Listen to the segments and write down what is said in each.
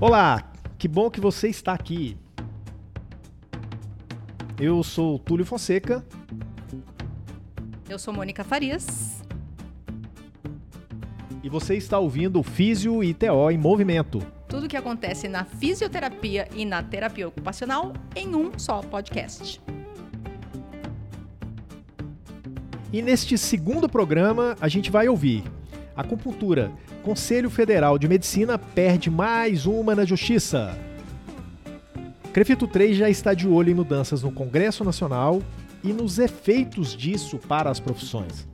Olá, que bom que você está aqui. Eu sou Túlio Fonseca. Eu sou Mônica Farias. E você está ouvindo o Físio e TO em Movimento. Tudo o que acontece na fisioterapia e na terapia ocupacional em um só podcast. E neste segundo programa, a gente vai ouvir acupuntura. Conselho Federal de Medicina perde mais uma na Justiça. Crefito 3 já está de olho em mudanças no Congresso Nacional e nos efeitos disso para as profissões.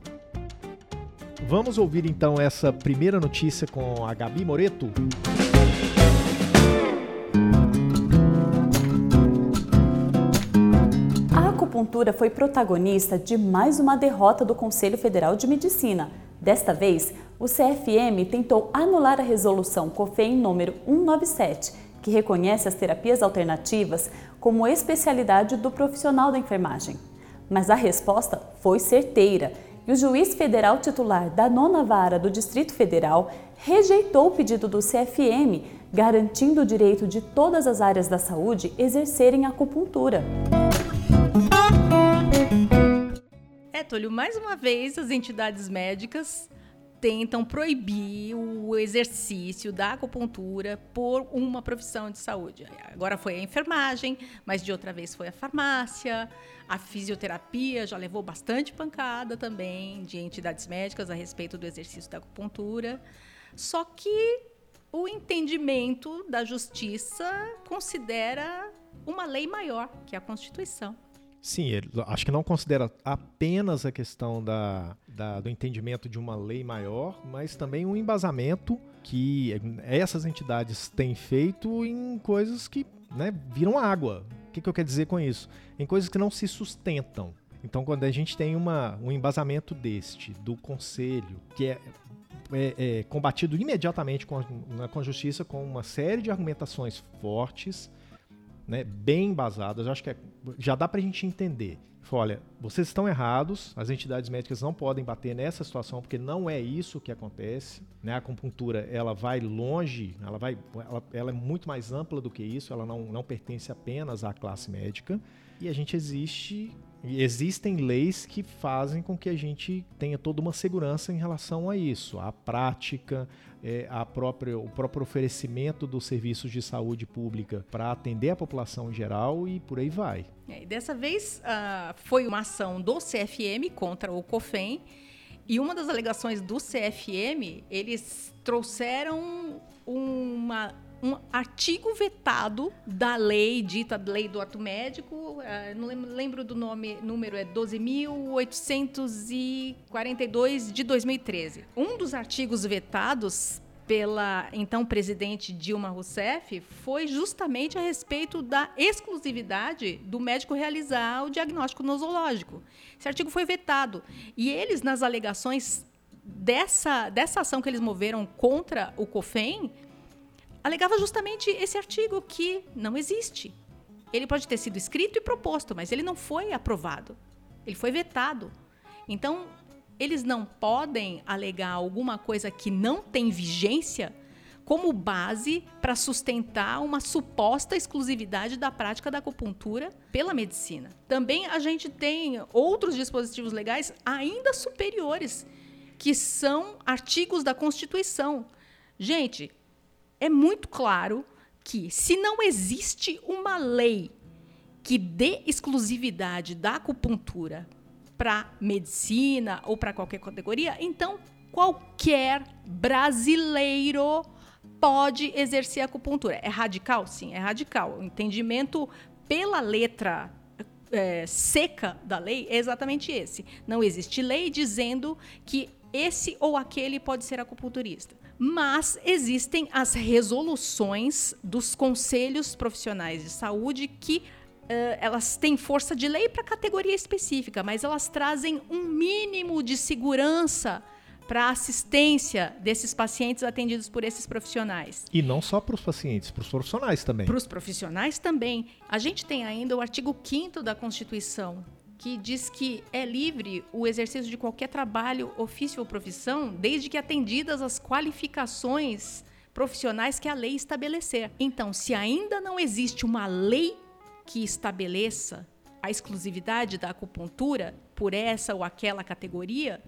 Vamos ouvir então essa primeira notícia com a Gabi Moreto. A acupuntura foi protagonista de mais uma derrota do Conselho Federal de Medicina. Desta vez, o CFM tentou anular a resolução COFEM número 197, que reconhece as terapias alternativas como especialidade do profissional da enfermagem. Mas a resposta foi certeira e o juiz federal titular da nona vara do Distrito Federal rejeitou o pedido do CFM, garantindo o direito de todas as áreas da saúde exercerem acupuntura. Túlio, mais uma vez as entidades médicas tentam proibir o exercício da acupuntura por uma profissão de saúde. Agora foi a enfermagem, mas de outra vez foi a farmácia, a fisioterapia já levou bastante pancada também de entidades médicas a respeito do exercício da acupuntura. Só que o entendimento da justiça considera uma lei maior, que é a Constituição. Sim, ele, acho que não considera apenas a questão da, da, do entendimento de uma lei maior, mas também um embasamento que essas entidades têm feito em coisas que né, viram água. O que, que eu quero dizer com isso? Em coisas que não se sustentam. Então, quando a gente tem uma, um embasamento deste, do conselho, que é, é, é combatido imediatamente com a, com a justiça com uma série de argumentações fortes, né, bem embasadas, acho que é, já dá para a gente entender. olha, vocês estão errados, as entidades médicas não podem bater nessa situação porque não é isso que acontece. Né? A acupuntura ela vai longe, ela, vai, ela, ela é muito mais ampla do que isso, ela não, não pertence apenas à classe médica. E a gente existe existem leis que fazem com que a gente tenha toda uma segurança em relação a isso, a prática, é, a própria, o próprio oferecimento dos serviços de saúde pública para atender a população em geral e por aí vai. É, dessa vez uh, foi uma ação do CFM contra o COFEM e uma das alegações do CFM, eles trouxeram uma um artigo vetado da lei, dita lei do ato médico, uh, não lembro, lembro, do nome, número é 12.842 de 2013. Um dos artigos vetados pela então presidente Dilma Rousseff foi justamente a respeito da exclusividade do médico realizar o diagnóstico nosológico. Esse artigo foi vetado e eles nas alegações dessa dessa ação que eles moveram contra o COFEM alegava justamente esse artigo que não existe. Ele pode ter sido escrito e proposto, mas ele não foi aprovado. Ele foi vetado. Então, eles não podem alegar alguma coisa que não tem vigência como base para sustentar uma suposta exclusividade da prática da acupuntura pela medicina. Também a gente tem outros dispositivos legais ainda superiores, que são artigos da Constituição. Gente, é muito claro que se não existe uma lei que dê exclusividade da acupuntura para medicina ou para qualquer categoria, então qualquer brasileiro pode exercer acupuntura. É radical? Sim, é radical. O entendimento pela letra é, seca da lei é exatamente esse. Não existe lei dizendo que esse ou aquele pode ser acupunturista mas existem as resoluções dos conselhos profissionais de saúde que Uh, elas têm força de lei para categoria específica, mas elas trazem um mínimo de segurança para a assistência desses pacientes atendidos por esses profissionais. E não só para os pacientes, para os profissionais também. Para os profissionais também. A gente tem ainda o artigo 5 da Constituição, que diz que é livre o exercício de qualquer trabalho, ofício ou profissão, desde que atendidas as qualificações profissionais que a lei estabelecer. Então, se ainda não existe uma lei que estabeleça a exclusividade da acupuntura por essa ou aquela categoria,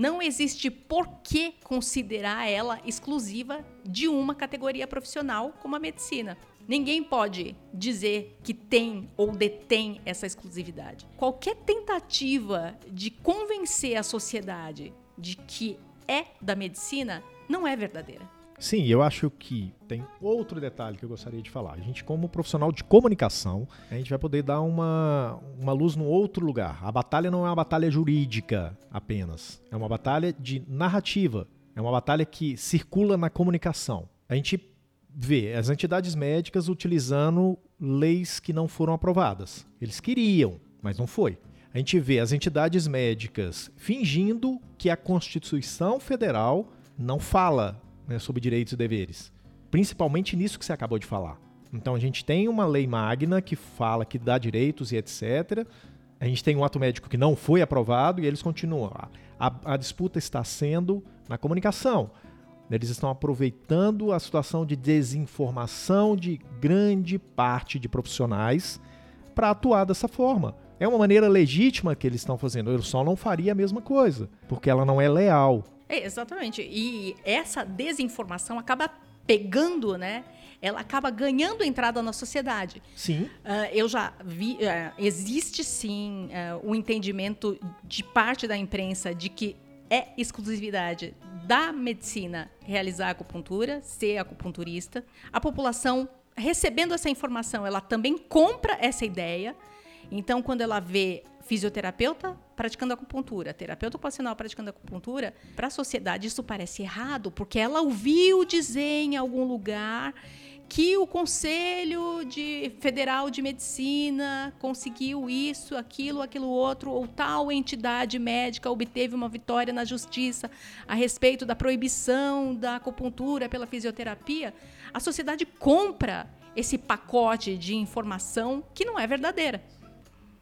não existe por que considerar ela exclusiva de uma categoria profissional como a medicina. Ninguém pode dizer que tem ou detém essa exclusividade. Qualquer tentativa de convencer a sociedade de que é da medicina não é verdadeira. Sim, eu acho que tem outro detalhe que eu gostaria de falar. A gente, como profissional de comunicação, a gente vai poder dar uma, uma luz num outro lugar. A batalha não é uma batalha jurídica apenas, é uma batalha de narrativa, é uma batalha que circula na comunicação. A gente vê as entidades médicas utilizando leis que não foram aprovadas. Eles queriam, mas não foi. A gente vê as entidades médicas fingindo que a Constituição Federal não fala né, sobre direitos e deveres. Principalmente nisso que você acabou de falar. Então a gente tem uma lei magna que fala que dá direitos e etc. A gente tem um ato médico que não foi aprovado e eles continuam. A, a disputa está sendo na comunicação. Eles estão aproveitando a situação de desinformação de grande parte de profissionais para atuar dessa forma. É uma maneira legítima que eles estão fazendo. Eu só não faria a mesma coisa, porque ela não é leal. É, exatamente. E essa desinformação acaba pegando, né? Ela acaba ganhando entrada na sociedade. Sim. Uh, eu já vi, uh, existe sim uh, o entendimento de parte da imprensa de que é exclusividade da medicina realizar acupuntura, ser acupunturista. A população recebendo essa informação, ela também compra essa ideia. Então, quando ela vê fisioterapeuta praticando acupuntura, terapeuta ocupacional praticando acupuntura, para a sociedade isso parece errado, porque ela ouviu dizer em algum lugar que o Conselho de Federal de Medicina conseguiu isso, aquilo, aquilo outro, ou tal entidade médica obteve uma vitória na justiça a respeito da proibição da acupuntura pela fisioterapia, a sociedade compra esse pacote de informação que não é verdadeira.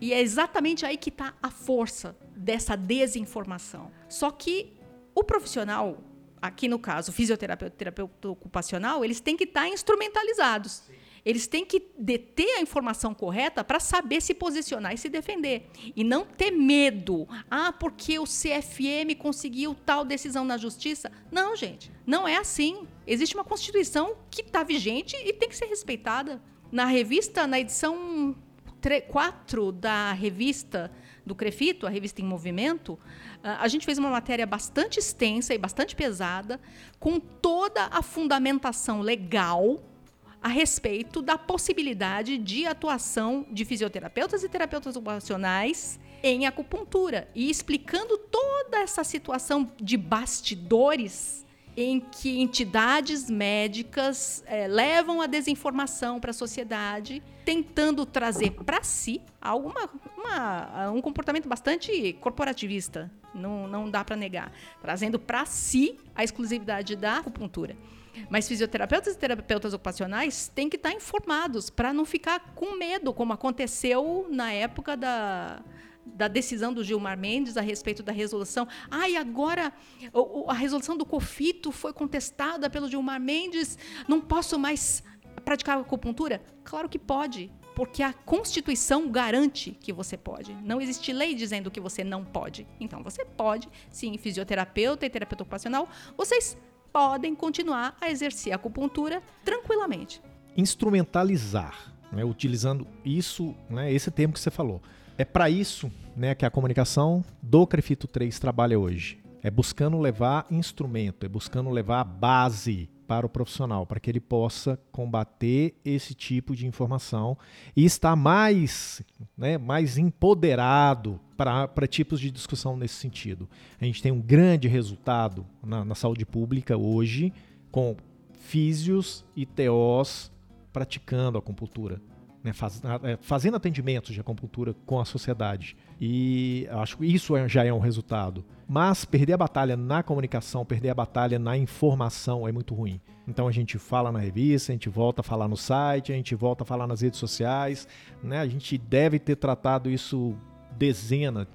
E é exatamente aí que está a força dessa desinformação. Só que o profissional, aqui no caso, fisioterapeuta terapeuta ocupacional, eles têm que estar tá instrumentalizados. Eles têm que deter a informação correta para saber se posicionar e se defender. E não ter medo. Ah, porque o CFM conseguiu tal decisão na justiça. Não, gente. Não é assim. Existe uma Constituição que está vigente e tem que ser respeitada. Na revista, na edição 4 da revista do Crefito, a revista em movimento, ah, a gente fez uma matéria bastante extensa e bastante pesada, com toda a fundamentação legal a respeito da possibilidade de atuação de fisioterapeutas e terapeutas ocupacionais em acupuntura. E explicando toda essa situação de bastidores em que entidades médicas é, levam a desinformação para a sociedade, tentando trazer para si alguma, uma, um comportamento bastante corporativista, não, não dá para negar, trazendo para si a exclusividade da acupuntura. Mas fisioterapeutas e terapeutas ocupacionais têm que estar informados para não ficar com medo, como aconteceu na época da, da decisão do Gilmar Mendes a respeito da resolução. Ah, e agora a resolução do COFITO foi contestada pelo Gilmar Mendes, não posso mais praticar acupuntura? Claro que pode, porque a Constituição garante que você pode. Não existe lei dizendo que você não pode. Então você pode, sim, fisioterapeuta e terapeuta ocupacional, vocês podem continuar a exercer a acupuntura tranquilamente. Instrumentalizar, né, utilizando isso, né, esse termo que você falou é para isso né, que a comunicação do Crefito 3 trabalha hoje. É buscando levar instrumento, é buscando levar base para o profissional, para que ele possa combater esse tipo de informação e estar mais, né, mais empoderado para tipos de discussão nesse sentido. A gente tem um grande resultado na, na saúde pública hoje com físios e TOs praticando a acupuntura né, faz, é, fazendo atendimentos de acupuntura com a sociedade. E acho que isso é, já é um resultado. Mas perder a batalha na comunicação, perder a batalha na informação é muito ruim. Então a gente fala na revista, a gente volta a falar no site, a gente volta a falar nas redes sociais. Né? A gente deve ter tratado isso dezena,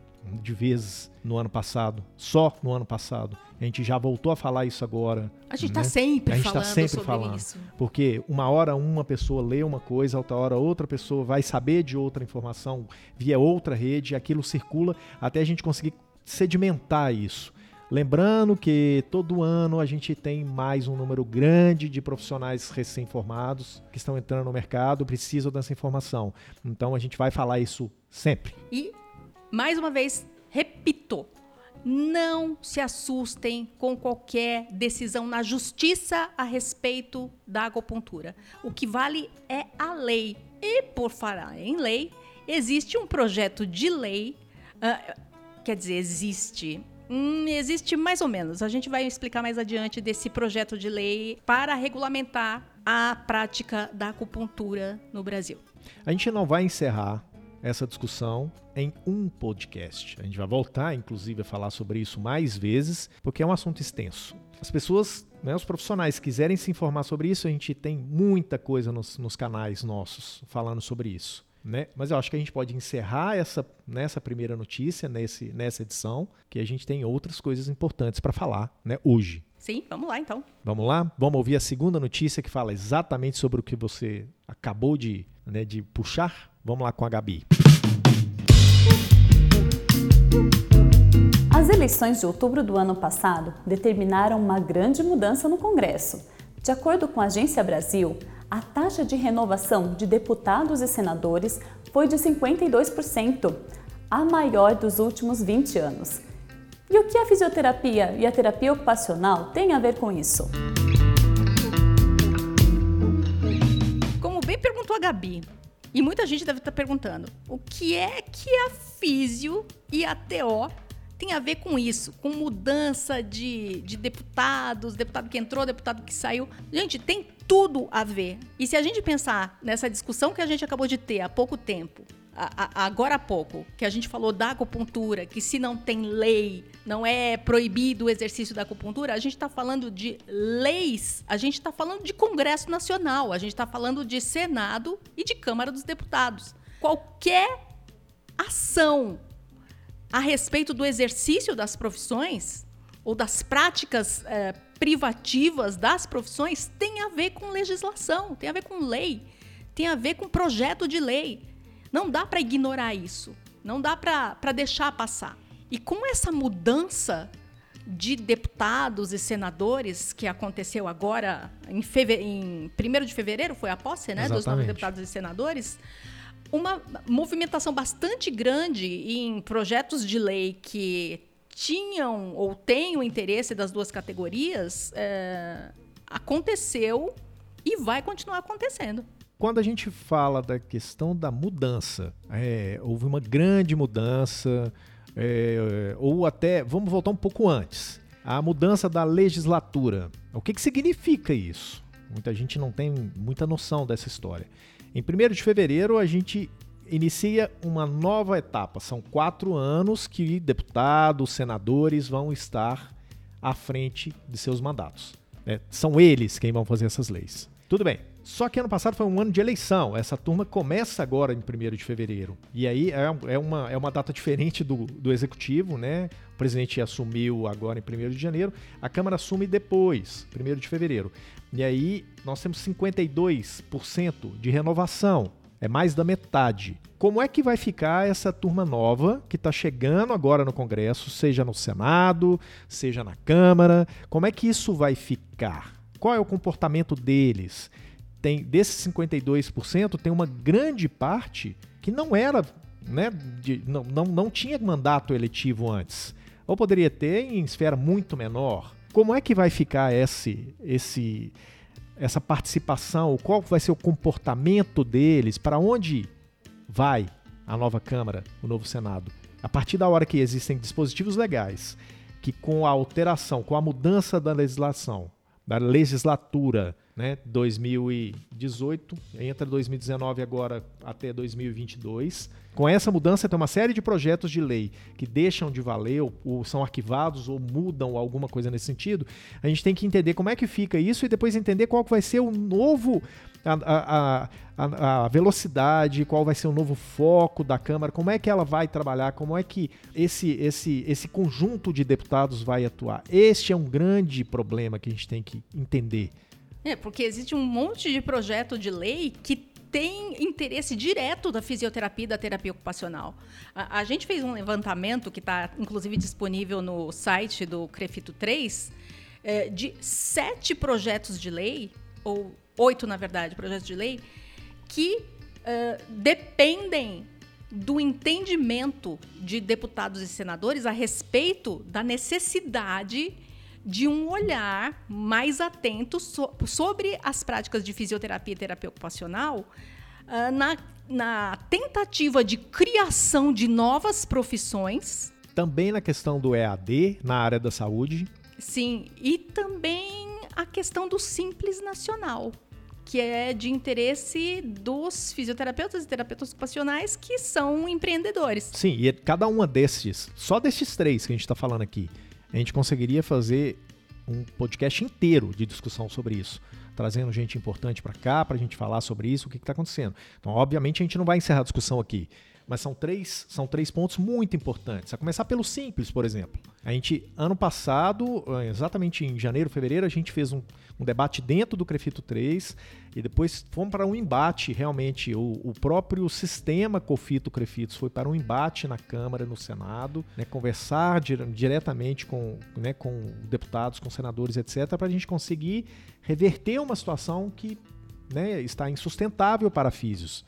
de vezes no ano passado, só no ano passado. A gente já voltou a falar isso agora. A gente está né? sempre a gente tá falando tá sempre sobre falando, isso. Porque uma hora uma pessoa lê uma coisa, outra hora outra pessoa vai saber de outra informação via outra rede, aquilo circula até a gente conseguir sedimentar isso. Lembrando que todo ano a gente tem mais um número grande de profissionais recém-formados que estão entrando no mercado, precisam dessa informação. Então a gente vai falar isso sempre. E, mais uma vez, repito, não se assustem com qualquer decisão na justiça a respeito da acupuntura. O que vale é a lei. E, por falar em lei, existe um projeto de lei. Uh, quer dizer, existe Hum, existe mais ou menos. A gente vai explicar mais adiante desse projeto de lei para regulamentar a prática da acupuntura no Brasil. A gente não vai encerrar essa discussão em um podcast. A gente vai voltar, inclusive, a falar sobre isso mais vezes, porque é um assunto extenso. As pessoas, né, os profissionais quiserem se informar sobre isso, a gente tem muita coisa nos, nos canais nossos falando sobre isso. Né? Mas eu acho que a gente pode encerrar essa nessa primeira notícia, nesse, nessa edição, que a gente tem outras coisas importantes para falar né, hoje. Sim, vamos lá então. Vamos lá? Vamos ouvir a segunda notícia que fala exatamente sobre o que você acabou de, né, de puxar? Vamos lá com a Gabi. As eleições de outubro do ano passado determinaram uma grande mudança no Congresso. De acordo com a Agência Brasil, a taxa de renovação de deputados e senadores foi de 52%, a maior dos últimos 20 anos. E o que a fisioterapia e a terapia ocupacional têm a ver com isso? Como bem perguntou a Gabi, e muita gente deve estar perguntando, o que é que a físio e a TO tem a ver com isso, com mudança de, de deputados, deputado que entrou, deputado que saiu. Gente, tem tudo a ver. E se a gente pensar nessa discussão que a gente acabou de ter há pouco tempo, agora há pouco, que a gente falou da acupuntura, que se não tem lei, não é proibido o exercício da acupuntura, a gente está falando de leis, a gente está falando de Congresso Nacional, a gente está falando de Senado e de Câmara dos Deputados. Qualquer ação a respeito do exercício das profissões ou das práticas é, privativas das profissões tem a ver com legislação, tem a ver com lei, tem a ver com projeto de lei. Não dá para ignorar isso, não dá para deixar passar. E com essa mudança de deputados e senadores que aconteceu agora em, feve... em 1 de fevereiro, foi a posse né, dos novos deputados e senadores, uma movimentação bastante grande em projetos de lei que tinham ou têm o interesse das duas categorias, é, aconteceu e vai continuar acontecendo. Quando a gente fala da questão da mudança, é, houve uma grande mudança, é, ou até, vamos voltar um pouco antes, a mudança da legislatura. O que, que significa isso? Muita gente não tem muita noção dessa história. Em 1 de fevereiro, a gente inicia uma nova etapa. São quatro anos que deputados, senadores vão estar à frente de seus mandatos. É, são eles quem vão fazer essas leis. Tudo bem. Só que ano passado foi um ano de eleição. Essa turma começa agora em 1 de fevereiro. E aí é, é, uma, é uma data diferente do, do executivo, né? O presidente assumiu agora em 1 de janeiro, a Câmara assume depois, 1 de fevereiro. E aí nós temos 52% de renovação é mais da metade. Como é que vai ficar essa turma nova que está chegando agora no Congresso, seja no Senado, seja na Câmara? Como é que isso vai ficar? Qual é o comportamento deles? Tem desses 52%, tem uma grande parte que não era, né, de, não, não, não tinha mandato eletivo antes. Ou poderia ter em esfera muito menor. Como é que vai ficar esse esse essa participação, qual vai ser o comportamento deles, para onde vai a nova Câmara, o novo Senado. A partir da hora que existem dispositivos legais que com a alteração, com a mudança da legislação, da legislatura, né, 2018, entre 2019 agora até 2022. Com essa mudança, tem uma série de projetos de lei que deixam de valer ou, ou, são arquivados ou mudam alguma coisa nesse sentido. A gente tem que entender como é que fica isso e depois entender qual vai ser o novo a, a, a, a, velocidade, qual vai ser o novo foco da Câmara, como é que ela vai trabalhar, como é que esse, esse, esse conjunto de deputados vai atuar. Este é um grande problema que a gente tem que entender. É, porque existe um monte de projeto de lei que tem interesse direto da fisioterapia e da terapia ocupacional. A, a gente fez um levantamento que está, inclusive, disponível no site do Crefito 3, é, de sete projetos de lei, ou oito, na verdade, projetos de lei, que uh, dependem do entendimento de deputados e senadores a respeito da necessidade de um olhar mais atento so sobre as práticas de fisioterapia e terapia ocupacional uh, na, na tentativa de criação de novas profissões. Também na questão do EAD na área da saúde. Sim, e também a questão do Simples Nacional, que é de interesse dos fisioterapeutas e terapeutas ocupacionais que são empreendedores. Sim, e cada uma desses, só desses três que a gente está falando aqui, a gente conseguiria fazer um podcast inteiro de discussão sobre isso, trazendo gente importante para cá para a gente falar sobre isso, o que está acontecendo. Então, obviamente, a gente não vai encerrar a discussão aqui, mas são três, são três pontos muito importantes. A começar pelo simples, por exemplo. A gente, ano passado, eh, exatamente em janeiro, fevereiro, a gente fez um, um debate dentro do Crefito 3 e depois fomos para um embate, realmente. O, o próprio sistema Cofito Crefitos foi para um embate na Câmara, no Senado, né, conversar dire, diretamente com, né, com deputados, com senadores, etc., para a gente conseguir reverter uma situação que né, está insustentável para físios.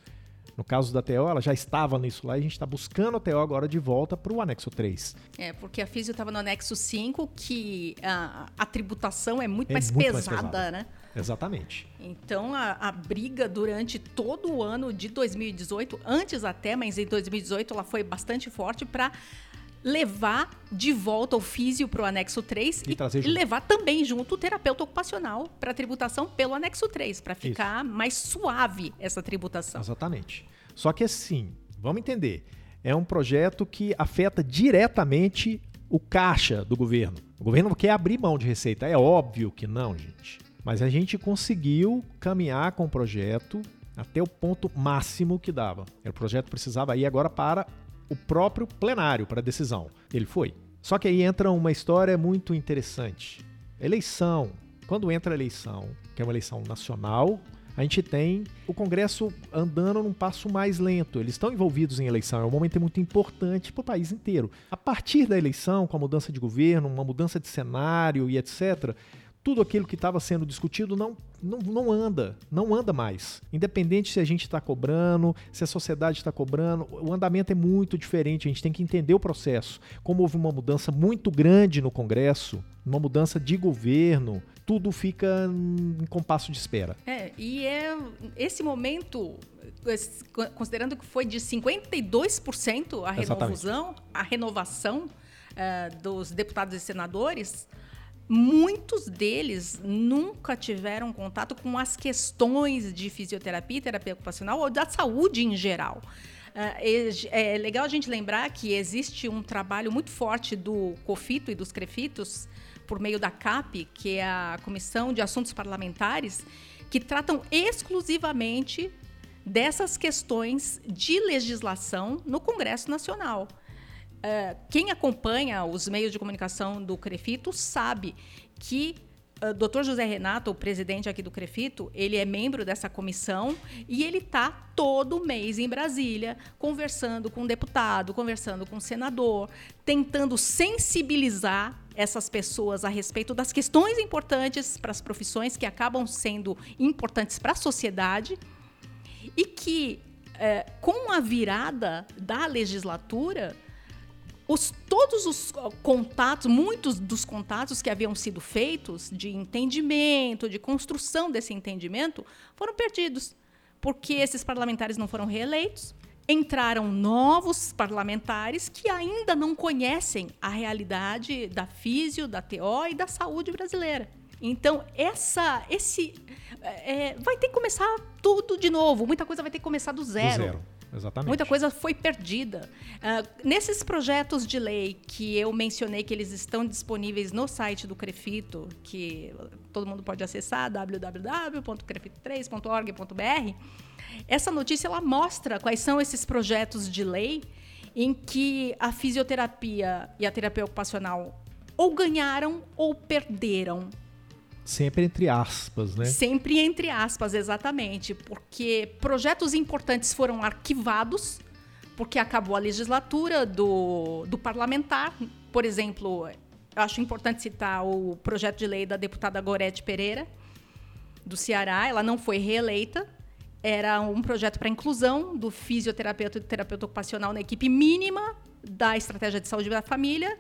No caso da TO, ela já estava nisso lá e a gente está buscando a TO agora de volta para o anexo 3. É, porque a Físio estava no anexo 5, que a, a tributação é muito, é mais, muito pesada, mais, pesada, né? Exatamente. Então, a, a, briga durante todo o ano de 2018, antes até, mas em 2018 ela foi bastante forte para levar de volta o físio para o anexo 3 e, e levar também junto o terapeuta ocupacional para a tributação pelo anexo 3, para ficar Isso. mais suave essa tributação. Exatamente. Só que assim, vamos entender, é um projeto que afeta diretamente o caixa do governo. O governo não quer abrir mão de receita, é óbvio que não, gente. Mas a gente conseguiu caminhar com o projeto até o ponto máximo que dava. O projeto precisava ir agora para o próprio plenário para decisão. Ele foi. Só que aí entra uma história muito interessante. Eleição. Quando entra a eleição, que é uma eleição nacional, a gente tem o Congresso andando num passo mais lento. Eles estão envolvidos em eleição, é um momento muito importante para o país inteiro. A partir da eleição, com a mudança de governo, uma mudança de cenário e etc., tudo aquilo que estava sendo discutido não, não, não anda, não anda mais. Independente se a gente está cobrando, se a sociedade está cobrando, o andamento é muito diferente. A gente tem que entender o processo. Como houve uma mudança muito grande no Congresso, uma mudança de governo, tudo fica em compasso de espera. É, e é esse momento, considerando que foi de 52% a renovação, a renovação uh, dos deputados e senadores, muitos deles nunca tiveram contato com as questões de fisioterapia, terapia ocupacional ou da saúde em geral. É, é legal a gente lembrar que existe um trabalho muito forte do COFITO e dos CREFITOS, por meio da CAP, que é a Comissão de Assuntos Parlamentares, que tratam exclusivamente dessas questões de legislação no Congresso Nacional. Uh, quem acompanha os meios de comunicação do Crefito sabe que o uh, Dr. José Renato, o presidente aqui do Crefito, ele é membro dessa comissão e ele está todo mês em Brasília, conversando com deputado, conversando com senador, tentando sensibilizar essas pessoas a respeito das questões importantes para as profissões que acabam sendo importantes para a sociedade e que, uh, com a virada da legislatura, os, todos os contatos, muitos dos contatos que haviam sido feitos de entendimento, de construção desse entendimento, foram perdidos, porque esses parlamentares não foram reeleitos. Entraram novos parlamentares que ainda não conhecem a realidade da físio, da TO e da saúde brasileira. Então, essa, esse é, vai ter que começar tudo de novo. Muita coisa vai ter que começar do zero. Do zero. Exatamente. Muita coisa foi perdida. Uh, nesses projetos de lei que eu mencionei que eles estão disponíveis no site do Crefito, que todo mundo pode acessar, www.crefito3.org.br, essa notícia ela mostra quais são esses projetos de lei em que a fisioterapia e a terapia ocupacional ou ganharam ou perderam Sempre entre aspas, né? Sempre entre aspas, exatamente. Porque projetos importantes foram arquivados, porque acabou a legislatura do, do parlamentar. Por exemplo, eu acho importante citar o projeto de lei da deputada Gorete Pereira, do Ceará. Ela não foi reeleita. Era um projeto para inclusão do fisioterapeuta e do terapeuta ocupacional na equipe mínima da estratégia de saúde da família.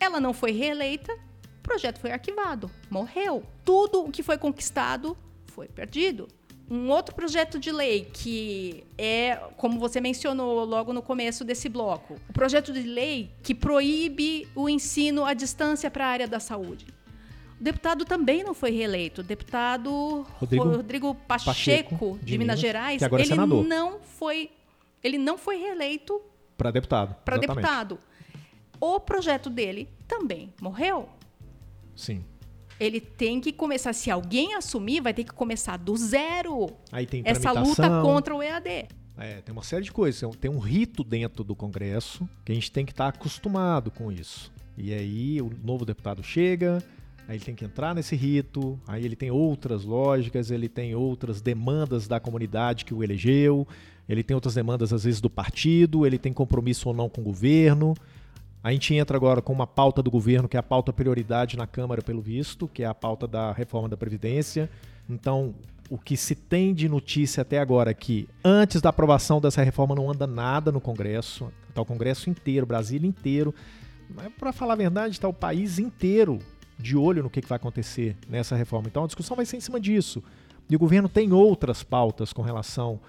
Ela não foi reeleita projeto foi arquivado, morreu. Tudo o que foi conquistado foi perdido. Um outro projeto de lei que é, como você mencionou logo no começo desse bloco, o projeto de lei que proíbe o ensino à distância para a área da saúde. O deputado também não foi reeleito. O deputado Rodrigo, Rodrigo Pacheco, Pacheco, de, de Minas, Minas, Gerais, ele é não foi ele não foi reeleito para deputado. Para deputado. O projeto dele também morreu. Sim. Ele tem que começar, se alguém assumir, vai ter que começar do zero. Aí tem essa luta contra o EAD. É, tem uma série de coisas. Tem um rito dentro do Congresso que a gente tem que estar tá acostumado com isso. E aí o novo deputado chega, aí ele tem que entrar nesse rito, aí ele tem outras lógicas, ele tem outras demandas da comunidade que o elegeu, ele tem outras demandas às vezes do partido, ele tem compromisso ou não com o governo. A gente entra agora com uma pauta do governo, que é a pauta prioridade na Câmara, pelo visto, que é a pauta da reforma da Previdência. Então, o que se tem de notícia até agora é que antes da aprovação dessa reforma não anda nada no Congresso. Está o Congresso inteiro, Brasília inteiro. Mas, para falar a verdade, está o país inteiro de olho no que, que vai acontecer nessa reforma. Então, a discussão vai ser em cima disso. E o governo tem outras pautas com relação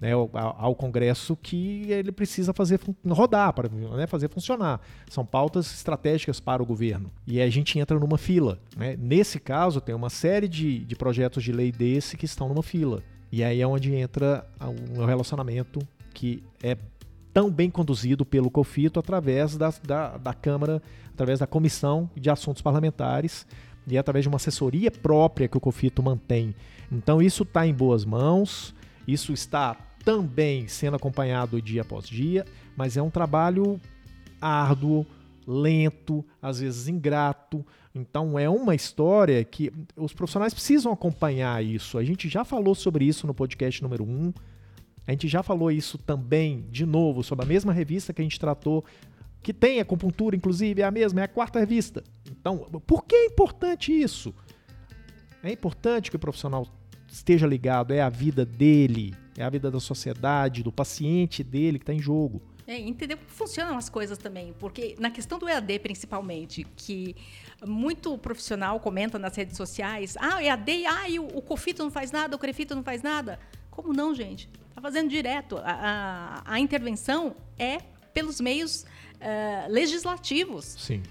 né, ao, ao, Congresso que ele precisa fazer rodar, para né, fazer funcionar. São pautas estratégicas para o governo. E a gente entra numa fila. Né? Nesse caso, tem uma série de, de projetos de lei desse que estão numa fila. E aí é onde entra um relacionamento que é tão bem conduzido pelo COFITO através da, da, da Câmara, através da Comissão de Assuntos Parlamentares e através de uma assessoria própria que o COFITO mantém. Então isso está em boas mãos, isso está também sendo acompanhado dia após dia, mas é um trabalho árduo, lento, às vezes ingrato. Então é uma história que os profissionais precisam acompanhar isso. A gente já falou sobre isso no podcast número 1. Um. A gente já falou isso também, de novo, sobre a mesma revista que a gente tratou, que tem acupuntura, inclusive, é a mesma, é a quarta revista. Então, por que é importante isso? É importante que o profissional esteja ligado, é a vida dele, é a vida da sociedade, do paciente dele que está em jogo. É, entender como funcionam as coisas também, porque na questão do EAD principalmente, que muito profissional comenta nas redes sociais, ah, EAD, ah, o, o COFITO não faz nada, o CREFITO não faz nada. Como não, gente? Está fazendo direto. A, a, a, intervenção é pelos meios uh, legislativos. Sim.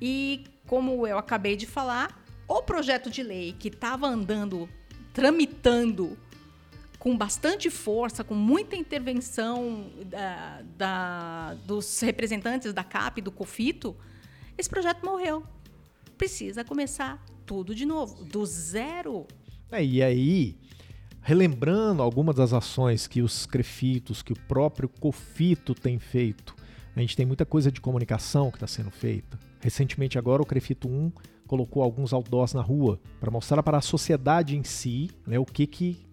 E como eu acabei de falar, o projeto de lei que estava andando, tramitando com bastante força, com muita intervenção da, da, dos representantes da CAP, do COFITO, esse projeto morreu. Precisa começar tudo de novo, do zero. É, e aí, relembrando algumas das ações que os CREFITOS, que o próprio COFITO tem feito, a gente tem muita coisa de comunicação que está sendo feita. Recentemente, agora, o CREFITO 1 colocou alguns outdoors na rua para mostrar para a sociedade em si né, o que, que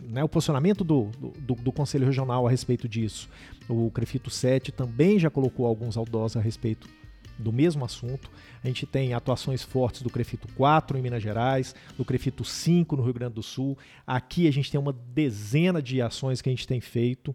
né, o posicionamento do, do, do, Conselho Regional a respeito disso. O Crefito 7 também já colocou alguns outdoors a respeito do mesmo assunto. A gente tem atuações fortes do Crefito 4 em Minas Gerais, do Crefito 5 no Rio Grande do Sul. Aqui a gente tem uma dezena de ações que a gente tem feito,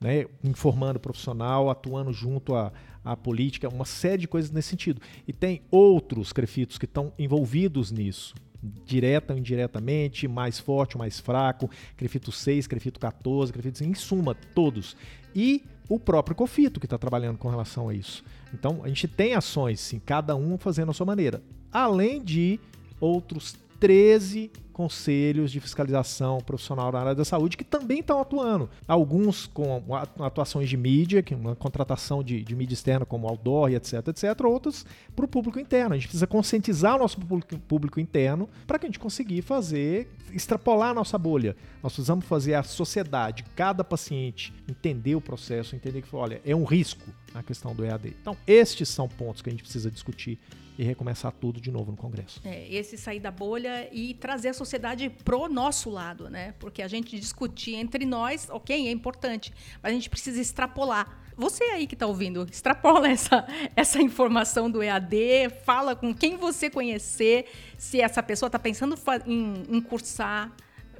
né, informando o profissional, atuando junto à política, uma série de coisas nesse sentido. E tem outros Crefitos que estão envolvidos nisso direta ou indiretamente, mais forte ou mais fraco, Crefito 6, Crefito 14, Crefito 5, em suma, todos. E o próprio Cofito que está trabalhando com relação a isso. Então, a gente tem ações, sim, cada um fazendo a sua maneira. Além de outros 13 conselhos de fiscalização profissional na área da saúde que também estão atuando. Alguns com atuações de mídia, que é uma contratação de, de mídia externa como outdoor etc, etc. Outros para o público interno. A gente precisa conscientizar o nosso público, público interno para que a gente conseguir fazer, extrapolar a nossa bolha. Nós precisamos fazer a sociedade, cada paciente, entender o processo, entender que, olha, é um risco a questão do EAD. Então, estes são pontos que a gente precisa discutir e recomeçar tudo de novo no Congresso. É, esse sair da bolha e trazer a sociedade pro nosso lado, né? Porque a gente discutir entre nós, ok, é importante, mas a gente precisa extrapolar. Você aí que está ouvindo, extrapola essa, essa informação do EAD, fala com quem você conhecer, se essa pessoa está pensando em, em cursar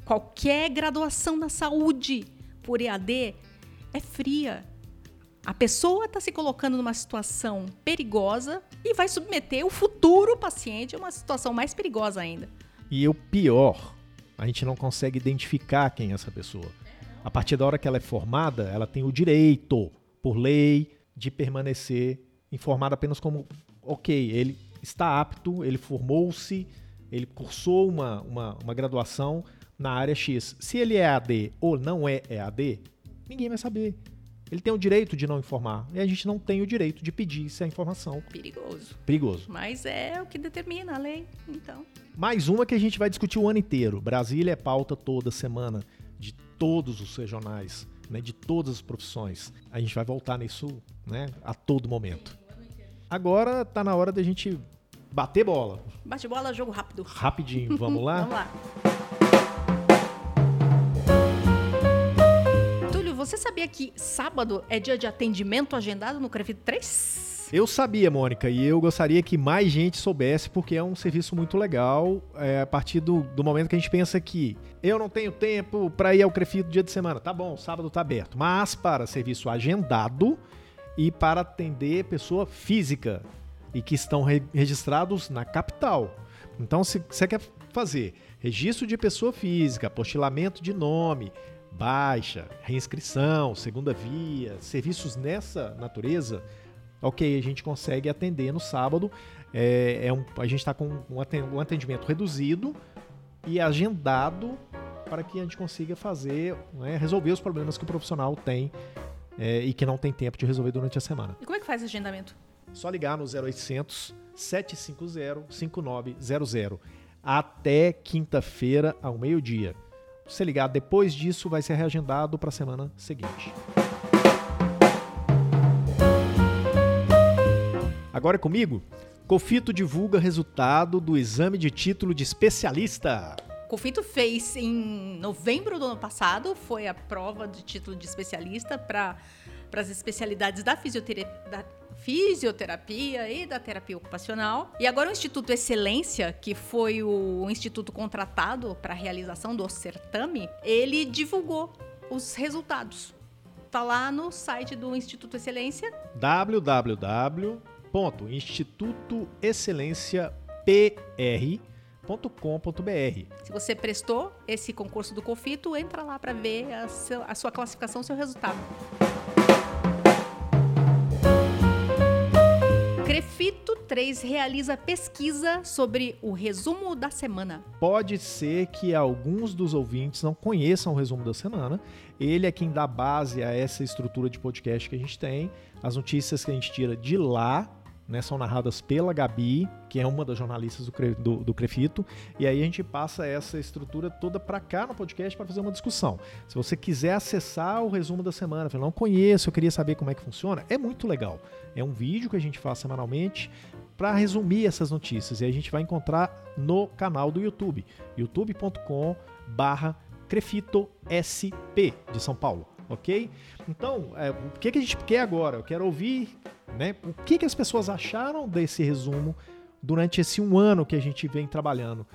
qualquer graduação na saúde por EAD, é fria a pessoa está se colocando numa situação perigosa e vai submeter o futuro paciente a uma situação mais perigosa ainda. E o pior, a gente não consegue identificar quem é essa pessoa. A partir da hora que ela é formada, ela tem o direito, por lei, de permanecer informada apenas como, ok, ele está apto, ele formou-se, ele cursou uma, uma, uma graduação na área X. Se ele é AD ou não é EAD, ninguém vai saber. Ele tem o direito de não informar. E a gente não tem o direito de pedir essa informação. Perigoso. Perigoso. Mas é o que determina a lei, então. Mais uma que a gente vai discutir o ano inteiro. Brasília é pauta toda semana de todos os regionais, né, de todas as profissões. A gente vai voltar nisso né, a todo momento. Agora tá na hora da gente bater bola. Bate bola, jogo rápido. Rapidinho, vamos lá? vamos lá. Você sabia que sábado é dia de atendimento agendado no Crefito 3? Eu sabia, Mônica, e eu gostaria que mais gente soubesse, porque é um serviço muito legal. É, a partir do, do momento que a gente pensa que eu não tenho tempo para ir ao Crefito dia de semana. Tá bom, sábado tá aberto. Mas para serviço agendado e para atender pessoa física e que estão re registrados na capital. Então, se você quer fazer registro de pessoa física, apostilamento de nome, baixa, reinscrição, segunda via, serviços nessa natureza, ok, a gente consegue atender no sábado. É, é um, a gente está com um atendimento reduzido e agendado para que a gente consiga fazer, né, resolver os problemas que o profissional tem é, e que não tem tempo de resolver durante a semana. E como é que faz agendamento? Só ligar no 0800 750 5900 até quinta-feira ao meio-dia você ligar depois disso, vai ser reagendado para a semana seguinte. Agora é comigo. Cofito divulga resultado do exame de título de especialista. Cofito fez em novembro do ano passado, foi a prova de título de especialista para as especialidades da fisioterapia, fisioterapia e da terapia ocupacional. E agora o Instituto Excelência, que foi o instituto contratado para a realização do certame, ele divulgou os resultados. Tá lá no site do Instituto Excelência. www.institutoexcelenciapr.com.br. Se você prestou esse concurso do Confito, entra lá para ver a, seu, a sua classificação, seu resultado. 3 realiza pesquisa sobre o resumo da semana. Pode ser que alguns dos ouvintes não conheçam o resumo da semana. Ele é quem dá base a essa estrutura de podcast que a gente tem. As notícias que a gente tira de lá né, são narradas pela Gabi, que é uma das jornalistas do, do, do Crefito, e aí a gente passa essa estrutura toda para cá no podcast para fazer uma discussão. Se você quiser acessar o resumo da semana, eu não conheço, eu queria saber como é que funciona, é muito legal. É um vídeo que a gente faz semanalmente para resumir essas notícias, e a gente vai encontrar no canal do YouTube, youtube.com barra Crefito SP de São Paulo ok? Então, é, o que, que a gente quer agora? Eu quero ouvir né, o que, que as pessoas acharam desse resumo durante esse um ano que a gente vem trabalhando.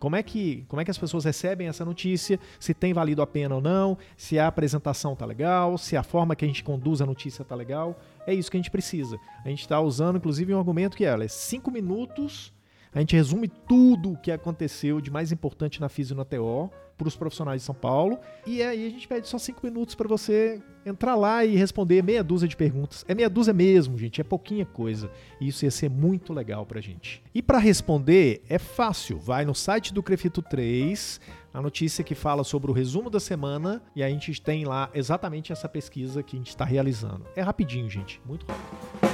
Como é, que, como é que as pessoas recebem essa notícia, se tem valido a pena ou não, se a apresentação tá legal, se a forma que a gente conduz a notícia tá legal. É isso que a gente precisa. A gente está usando, inclusive, um argumento que é, é cinco minutos A gente resume tudo o que aconteceu de mais importante na Físio na TO para os profissionais de São Paulo. E aí a gente pede só cinco minutos para você entrar lá e responder meia dúzia de perguntas. É meia dúzia mesmo, gente, é pouquinha coisa. E isso ia ser muito legal para a gente. E para responder é fácil, vai no site do Crefito 3, a notícia que fala sobre o resumo da semana e a gente tem lá exatamente essa pesquisa que a gente está realizando. É rapidinho, gente, muito rápido.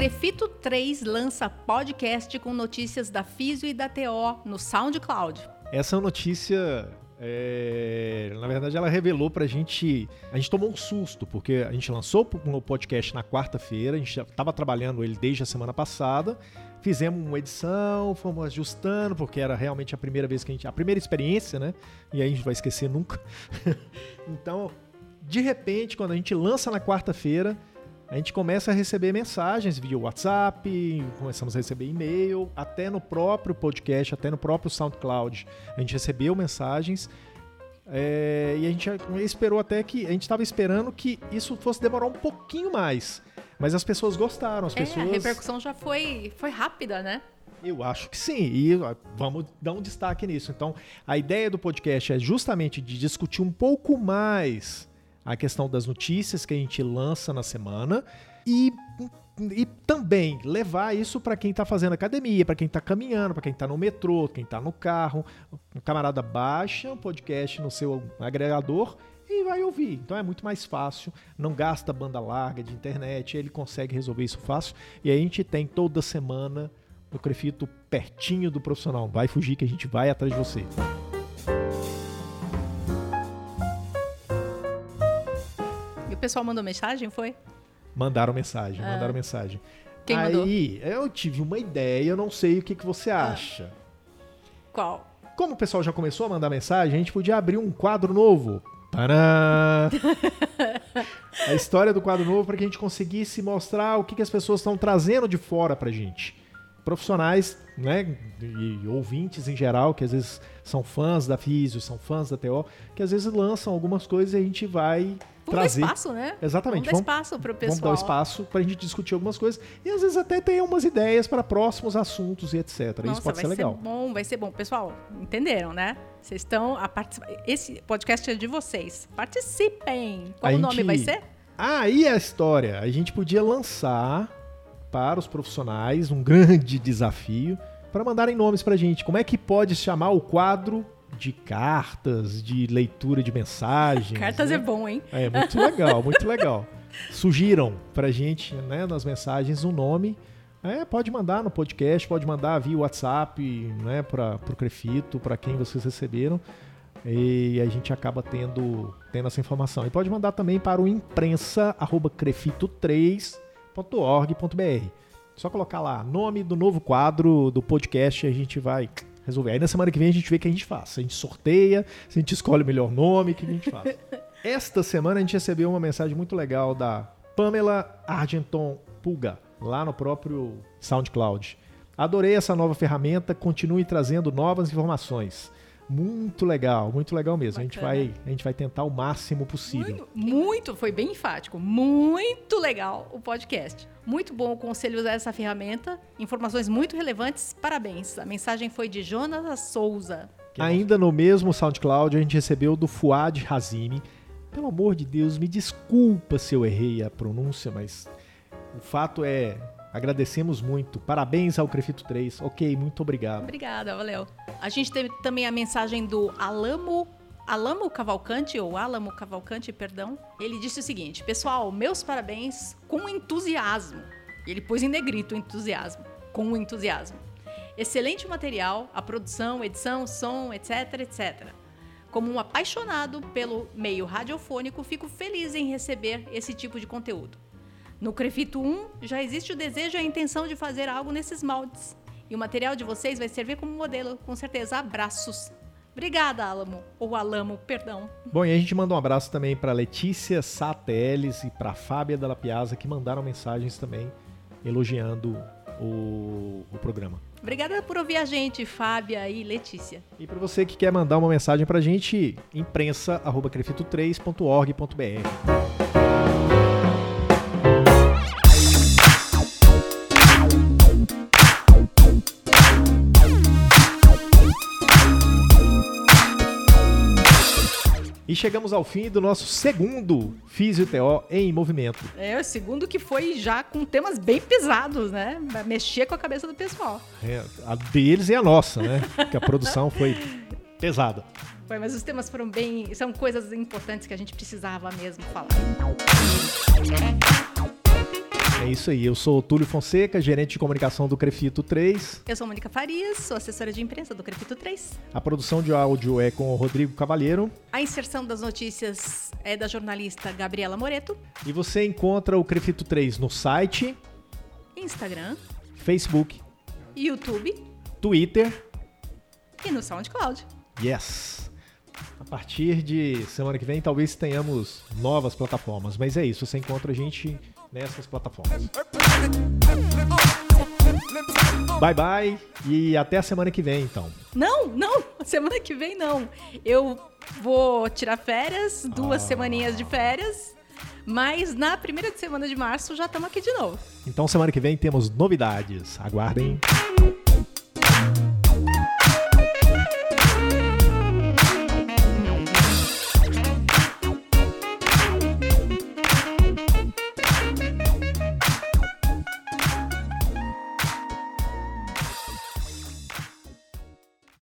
Crefito 3 lança podcast com notícias da Físio e da TO no SoundCloud. Essa notícia é, na verdade, ela revelou pra gente. A gente tomou um susto, porque a gente lançou o podcast na quarta-feira, a gente estava trabalhando ele desde a semana passada. Fizemos uma edição, fomos ajustando, porque era realmente a primeira vez que a gente. A primeira experiência, né? E aí a gente vai esquecer nunca. então, de repente, quando a gente lança na quarta-feira, a gente começa a receber mensagens via WhatsApp, começamos a receber e-mail, até no próprio podcast, até no próprio SoundCloud. A gente recebeu mensagens é, e a gente esperou até que. A gente estava esperando que isso fosse demorar um pouquinho mais. Mas as pessoas gostaram, as é, pessoas. A repercussão já foi, foi rápida, né? Eu acho que sim, e vamos dar um destaque nisso. Então, a ideia do podcast é justamente de discutir um pouco mais a questão das notícias que a gente lança na semana e e também levar isso para quem está fazendo academia, para quem está caminhando, para quem está no metrô, quem está no carro. O camarada baixa um podcast no seu agregador e vai ouvir. Então é muito mais fácil, não gasta banda larga de internet, ele consegue resolver isso fácil. E a gente tem toda semana no Crefito pertinho do profissional. Vai fugir que a gente vai atrás de você. Pessoal mandou mensagem, foi? Mandaram mensagem, ah. mandaram mensagem. Quem Aí, mandou? eu tive uma ideia, eu não sei o que, que você ah. acha. Qual? Como o pessoal já começou a mandar mensagem, a gente podia abrir um quadro novo. a história do quadro novo para que a gente conseguisse mostrar o que, que as pessoas estão trazendo de fora pra gente. Profissionais, né, e ouvintes em geral, que às vezes são fãs da Físio, são fãs da TO, que às vezes lançam algumas coisas e a gente vai Vamos trazer. dar espaço, né? Exatamente. Vamos dar espaço para o pessoal. Vamos dar espaço para a gente discutir algumas coisas e às vezes até ter umas ideias para próximos assuntos e etc. Nossa, Isso pode ser legal. Vai ser bom, vai ser bom. Pessoal, entenderam, né? Vocês estão a participar. Esse podcast é de vocês. Participem. Qual a o gente... nome vai ser? Aí ah, a história. A gente podia lançar para os profissionais um grande desafio para mandarem nomes para a gente. Como é que pode chamar o quadro de cartas, de leitura de mensagens. Cartas né? é bom, hein? É, muito legal, muito legal. Sugiram pra gente, né, nas mensagens, um nome. É, pode mandar no podcast, pode mandar via WhatsApp, né, para o Crefito, para quem vocês receberam. E a gente acaba tendo, tendo essa informação. E pode mandar também para o imprensa@crefito3.org.br. Só colocar lá nome do novo quadro do podcast e a gente vai resolver. Aí na semana que vem a gente vê o que a gente faz. Se a gente sorteia, se a gente escolhe o melhor nome, o que a gente faz. Esta semana a gente recebeu uma mensagem muito legal da Pamela Argenton Pulga, lá no próprio SoundCloud. Adorei essa nova ferramenta, continue trazendo novas informações. Muito legal, muito legal mesmo. A gente, vai, a gente vai tentar o máximo possível. Muito, muito, foi bem enfático. Muito legal o podcast. Muito bom o conselho usar essa ferramenta. Informações muito relevantes. Parabéns. A mensagem foi de Jonas Souza. Ainda no mesmo SoundCloud, a gente recebeu do Fuad Hazimi. Pelo amor de Deus, me desculpa se eu errei a pronúncia, mas o fato é Agradecemos muito. Parabéns ao Crefito 3. Ok, muito obrigado. Obrigada, valeu. A gente teve também a mensagem do Alamo Alamo Cavalcante, ou Alamo Cavalcante, perdão, ele disse o seguinte: Pessoal, meus parabéns com entusiasmo. Ele pôs em negrito entusiasmo, com entusiasmo. Excelente material, a produção, edição, som, etc, etc. Como um apaixonado pelo meio radiofônico, fico feliz em receber esse tipo de conteúdo. No Crefito 1 já existe o desejo e a intenção de fazer algo nesses moldes. E o material de vocês vai servir como modelo, com certeza. Abraços. Obrigada, Alamo. Ou Alamo, perdão. Bom, e a gente manda um abraço também para Letícia Sateles e para Fábia Della Piazza, que mandaram mensagens também elogiando o, o programa. Obrigada por ouvir a gente, Fábia e Letícia. E para você que quer mandar uma mensagem para a gente, imprensa.crefito3.org.br. E chegamos ao fim do nosso segundo Físio-TO em movimento. É, o segundo que foi já com temas bem pesados, né? Mexer com a cabeça do pessoal. É, a deles e a nossa, né? Que a produção foi pesada. Foi, mas os temas foram bem. São coisas importantes que a gente precisava mesmo falar. É isso aí. Eu sou o Túlio Fonseca, gerente de comunicação do Crefito 3. Eu sou Mônica Farias, sou assessora de imprensa do Crefito 3. A produção de áudio é com o Rodrigo Cavalheiro. A inserção das notícias é da jornalista Gabriela Moreto. E você encontra o Crefito 3 no site, Instagram, Facebook, YouTube Twitter e no SoundCloud. Yes! A partir de semana que vem, talvez tenhamos novas plataformas, mas é isso, você encontra a gente nessas plataformas. Bye bye e até a semana que vem, então. Não, não, semana que vem não. Eu vou tirar férias, duas ah. semaninhas de férias, mas na primeira semana de março já estamos aqui de novo. Então semana que vem temos novidades. Aguardem.